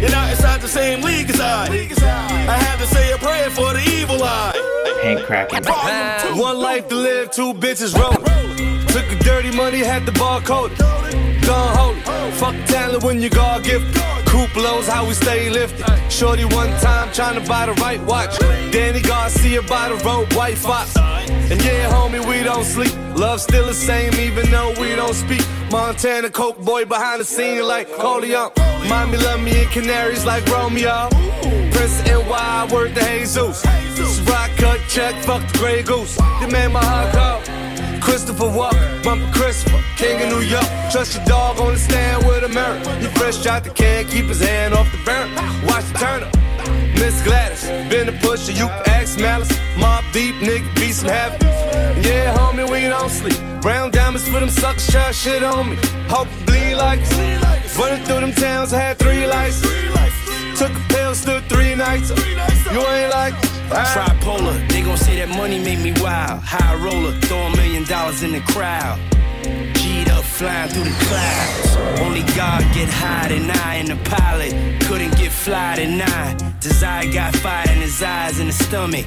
You're not inside the same league as I. I had to say a prayer for the evil eye. Paint cracking. One life to live, two bitches rolling. Took the dirty money, had the bar coded. Gun hold it. Fuck talent when you God gifted. Coupelos, how we stay lifted. Shorty one time trying to buy the right watch. Danny Garcia by the road, white fox. And yeah, homie, we don't sleep. Love still the same, even though we don't speak. Montana Coke boy behind the scene like Corleone. Mommy love me in Canaries like Romeo. Prince and work the Jesus. Rock cut check, fuck the Grey Goose. You made my heart. Christopher Walk, Bumper Christopher, King of New York. Trust your dog on the stand with a mirror. He fresh out the can, keep his hand off the burner. Watch the turn up. Miss Gladys, been a pusher, you can ask Malice. Mob deep, nigga, be some happy. Yeah, homie, we don't sleep. Brown diamonds for them suckers, try shit on me. Hope bleed like. Running through them towns, I had three lights. Took a pill, stood three nights. You ain't like Tripolar, they gon' say that money made me wild. High roller, throw a million dollars in the crowd. G'd up, flying through the clouds. Only God get high than I, and the pilot couldn't get fly than I. Desire got fire in his eyes and his stomach.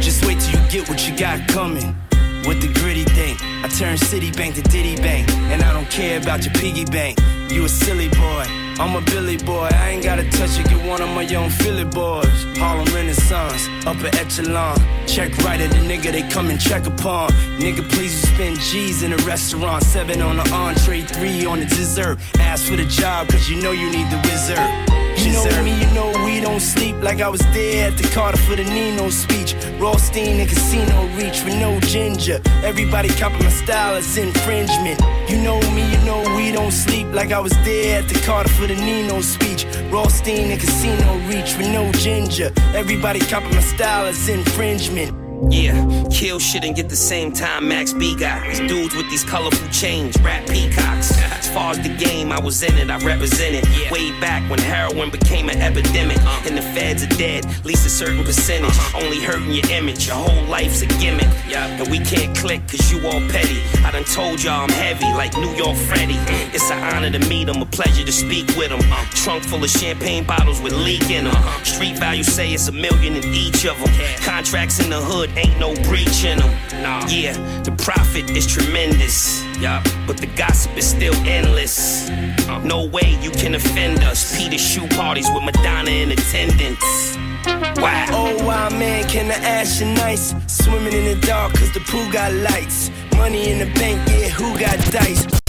Just wait till you get what you got coming. With the gritty thing, I turn Citibank to Diddy Bank, and I don't care about your piggy bank. You a silly boy. I'm a Billy boy, I ain't gotta touch it, get one of my young Philly boys. Harlem Renaissance, upper echelon. Check right at the nigga they come and check upon. Nigga, please you spend G's in a restaurant. Seven on the entree, three on the dessert. Ask for the job, cause you know you need the wizard. You know me, you know we don't sleep like I was there at the Carter for the Nino speech. Rothstein and Casino Reach with no ginger. Everybody copy my style, it's infringement. You know me, you know we don't sleep like I was there at the Carter for the Nino speech. Rothstein and Casino Reach with no ginger. Everybody copy my style, it's infringement. Yeah, kill shit and get the same time Max B got. These dudes with these colorful chains, rap peacocks. As far as the game, I was in it, I represented. Way back when heroin became an epidemic. Uh. And the feds are dead, at least a certain percentage. Uh-huh. Only hurting your image, your whole life's a gimmick. And we can't click cause you all petty. I done told y'all I'm heavy, like New York Freddy. Mm. It's an honor to meet him, a pleasure to speak with him. Uh. Trunk full of champagne bottles with leak in them. Uh-huh. Street value say it's a million in each of them. Contracts in the hood ain't no breach in them. Yeah, the profit is tremendous. Yeah, but the gossip is still endless. Uh. No way you can offend us. Peter shoe parties with Madonna in attendance. Wow. Oh, wow, man, can I ask you nice? Swimming in the dark, cause the pool got lights. Money in the bank, yeah, who got dice?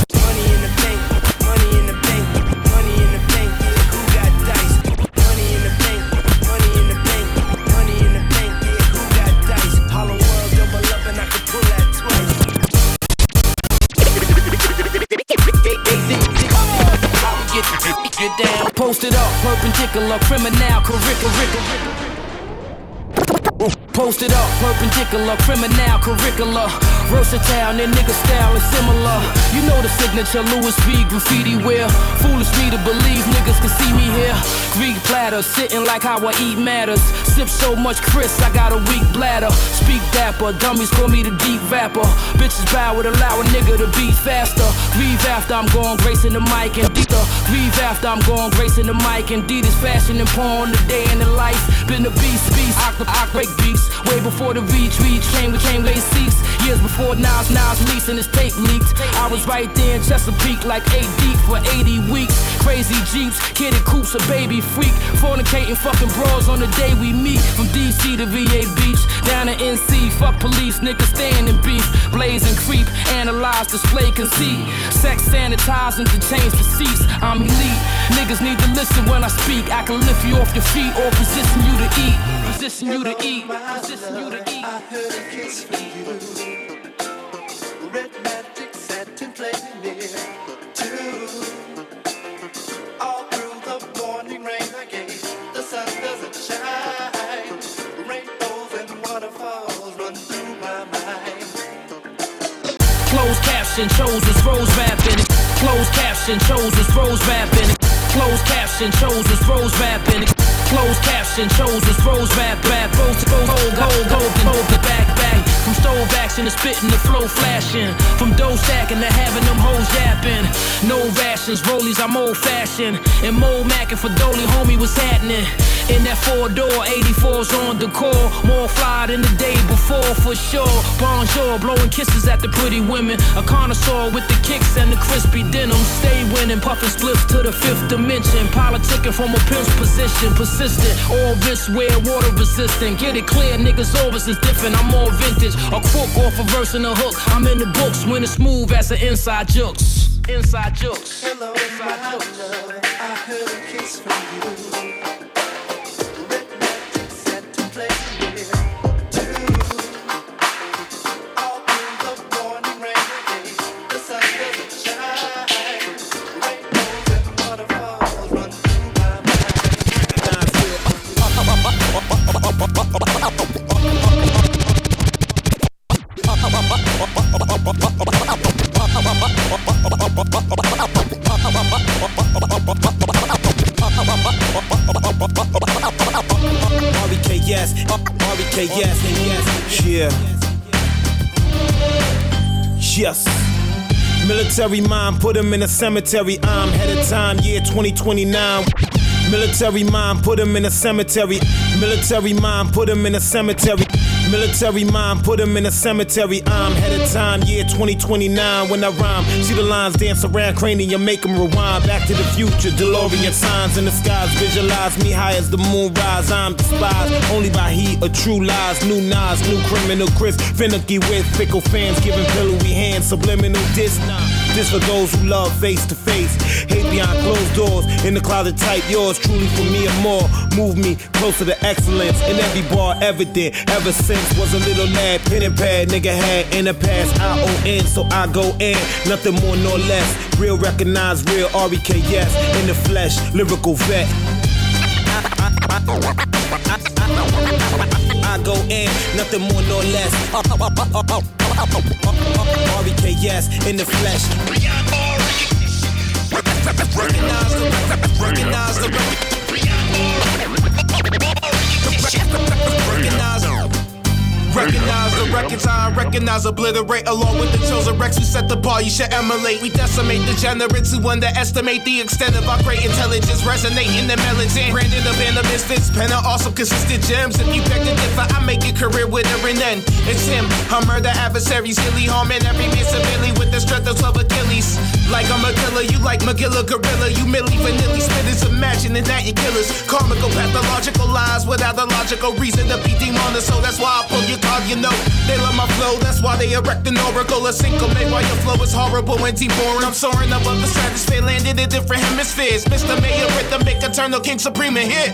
Posted up, perpendicular, criminal, curriculum. Posted up, perpendicular, criminal curricula. Versatile, their nigga style is similar. You know the signature Louis V graffiti wear. Foolish me to believe niggas can see me here. Greek platter, sitting like how I eat matters. Sip so much Chris, I got a weak bladder. Speak dapper, dummies call me the deep rapper. Bitches bow would allow a nigga to beat faster. Grieve after I'm going gracing the mic and deeper. Grieve after I'm going gracing the mic and Adidas fashion and porn. The day in the life, been a beast, beast. I break beats. Way before the reach, came, we came late seats. Years before Nas, Nas lease and his tape leaked. I was right there in Chesapeake, like 8 deep for 80 weeks. Crazy Jeeps, kitty coops, a baby freak. Fornicating fucking bros on the day we meet. From DC to VA Beach, down to NC. Fuck police, niggas staying in beef. Blaze and creep, analyze, display, conceit. Sex sanitizing to change seats. I'm elite. Niggas need to listen when I speak. I can lift you off your feet or position you to eat. Position you to eat. Position you to eat. I heard a kiss from you. Red magic satin playing near two. All through the morning rain I gave, the sun doesn't shine. Rainbows and waterfalls run through my mind. Closed caption shows us rose rapping. Closed caption shows us rose rapping. Closed caption shows us rose rapping. Closed caption shows us rose rap rap. Rose to go go go go go the back back. From stove action to spitting the flow flashing. From dough stacking to having them hoes yapping. No rations, rollies, I'm old fashioned. And Mo macking for Dolly, homie, what's happening? In that four door, 84's on the core. More fly than the day before, for sure. Bonjour, blowing kisses at the pretty women. A connoisseur with the kicks and the crispy denim. Stay winning, puffing spliffs to the fifth dimension. Politicking from a pimp's position, persistent. All wrist wear, water resistant. Get it clear, niggas always is different. I'm more vintage. A crook off a verse and a hook. I'm in the books when it's smooth as an inside jokes. Inside jokes. Hello, Inside jokes. love. I heard a kiss from you. Military mind, put him in a cemetery. I'm head of time, year 2029. Military mind, put him in a cemetery. Military mind, put him in a cemetery. Military mind, put him in a cemetery. I'm head of time, year 2029. When I rhyme, see the lines dance around cranium, make them rewind. Back to the future, DeLorean signs in the skies. Visualize me high as the moon rise. I'm despised only by heat of true lies. New Nas, new criminal Chris. Finicky with fickle fans, giving pillowy hands. Subliminal diss. Nah. This for those who love face to face. Hate behind closed doors. In the closet type yours. Truly for me and more. Move me closer to excellence. In every bar ever did. Ever since was a little lad. Pen and pad. Nigga had in the past. I-O-N. So I go in. Nothing more nor less. Real recognize real R-E-K-S. In the flesh. Lyrical vet. I go in, nothing more nor less. R-E-K-S in the flesh. Recognize the, recognize the, recognize Recognize the records, I recognize, obliterate along with the chosen Rex. We set the bar, you should emulate. We decimate degenerates who underestimate the extent of our great intelligence. Resonate in the melody. Brandon the band of misfits, pen of awesome, consistent gems. If you beg to differ, I make a career with and then it's him. I murder adversaries, silly harming every man severely with the strength of 12 Achilles. Like I'm a killer, you like Magilla Gorilla. You Millie Vanilli spitters, imagining that you killers. Karmical, pathological lies without a logical reason to be demon. So that's why I pull your card, you know. They love my flow, that's why they erect an oracle. A single made while your flow is horrible and deep. I'm soaring above the stratosphere, landed in different hemispheres. Mr. Mayor, rhythmic, eternal king supreme and hit.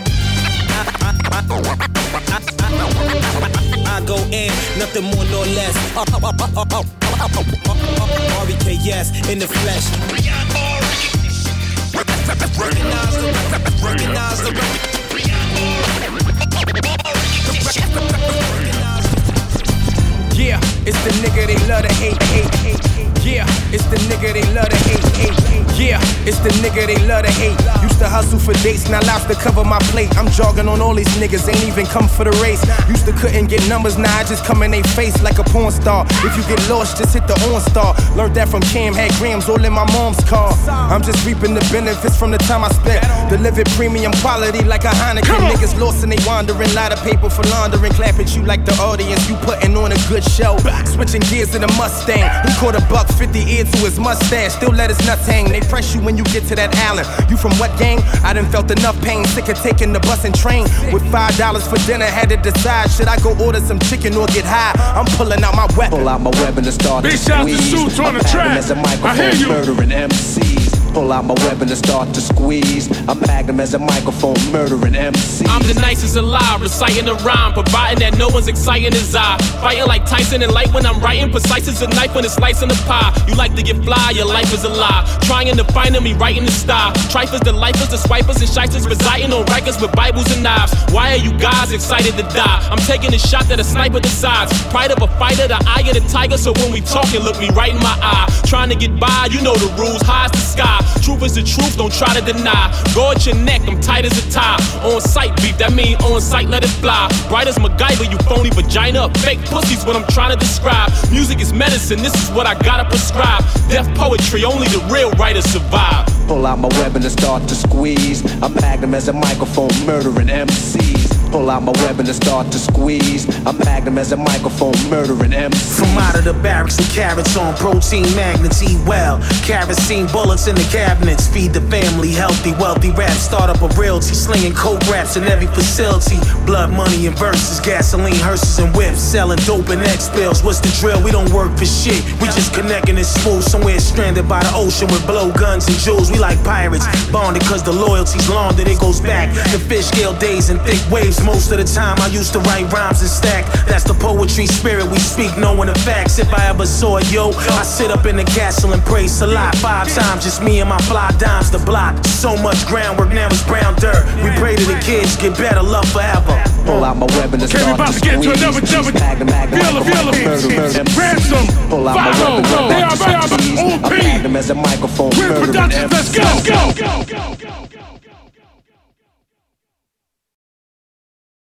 I go in, nothing more nor less. R-E-K-S in the flesh. Recognize the, recognize the nigga they love to hate, hate, hate. Yeah, it's the nigga they love to hate, hate, hate. Yeah, it's the nigga they love to hate. Used to hustle for dates, now lobster cover my plate. I'm jogging on all these niggas, ain't even come for the race. Used to couldn't get numbers, now I just come in they face like a porn star. If you get lost, just hit the on star. Learned that from Cam, had grams all in my mom's car. I'm just reaping the benefits from the time I spent. Delivered premium quality like a Heineken. Niggas lost and they wandering. Lot of paper for laundering. Clap at you like the audience. You putting on a good show. Switching gears in a Mustang. He caught a buck 50 ear to his mustache. Still let his nuts hang. They press you when you get to that island. You from what gang? I done felt enough pain. Sick of taking the bus and train. With five dollars for dinner, had to decide. Should I go order some chicken or get high? I'm pulling out my weapon. Pull out my weapon and start shout to squeeze. Suits on the track. as a I hear you. murdering MCs. Pull out my weapon and start to squeeze. I'm magnum as a microphone, murdering MCs. I'm the nicest alive, reciting a rhyme, providing that no one's exciting his eye. Fighting like Tyson and light when I'm writing, precise as a knife when it's slicing the pie. You like to get fly, your life is a lie. Trying to find me writing the style. Trifers, the lifers, the swipers, and shysters residing on records with Bibles and knives. Why are you guys excited to die? I'm taking a shot that a sniper decides. Pride of a fighter, the eye of the tiger. So when we talking, look me right in my eye. Trying to get by, you know the rules, high as the sky. Truth is the truth, don't try to deny. Guard your neck, I'm tight as a tie. On sight beef, that mean on sight, let it fly. Bright as MacGyver, you phony vagina. Fake pussies, what I'm trying to describe. Music is medicine, this is what I gotta prescribe. Death poetry, only the real writers survive. Pull out my weapon and start to squeeze. I'm magnum as a microphone, murdering MCs. Pull out my weapon and start to squeeze. I'm magnum as a microphone, murdering MCs. From out of the barracks and carrots on protein magnets, eat well. Kerosene bullets in the cabinets, feed the family, healthy, wealthy rap. Start up a realty, slinging coke raps in every facility. Blood money and verses, gasoline, hearses and whips, selling dope and X bills. What's the drill? We don't work for shit. We just connecting it smooth, somewhere stranded by the ocean with blow guns and jewels. We like pirates, bonded cause the loyalty's long that it goes back. The fish scale days and thick waves. Most of the time I used to write rhymes and stack. That's the poetry spirit we speak, knowing the facts. If I ever saw it, yo, I sit up in the castle and pray Salah five times. Just me and my fly dimes the block. So much groundwork, now it's brown dirt. We pray to the kids, get better, love forever. Pull out my weapon and Okay, we start about to to get into squeeze. another double- Magnum, magnum, Feel it, feel it. murder, murder, MCs. Ransom. Pull out my Follow, weapon and go. start They are- to they are squeeze. OP. I'm magnum as a microphone, We're murdering productions, Let's go, go, go, go, go.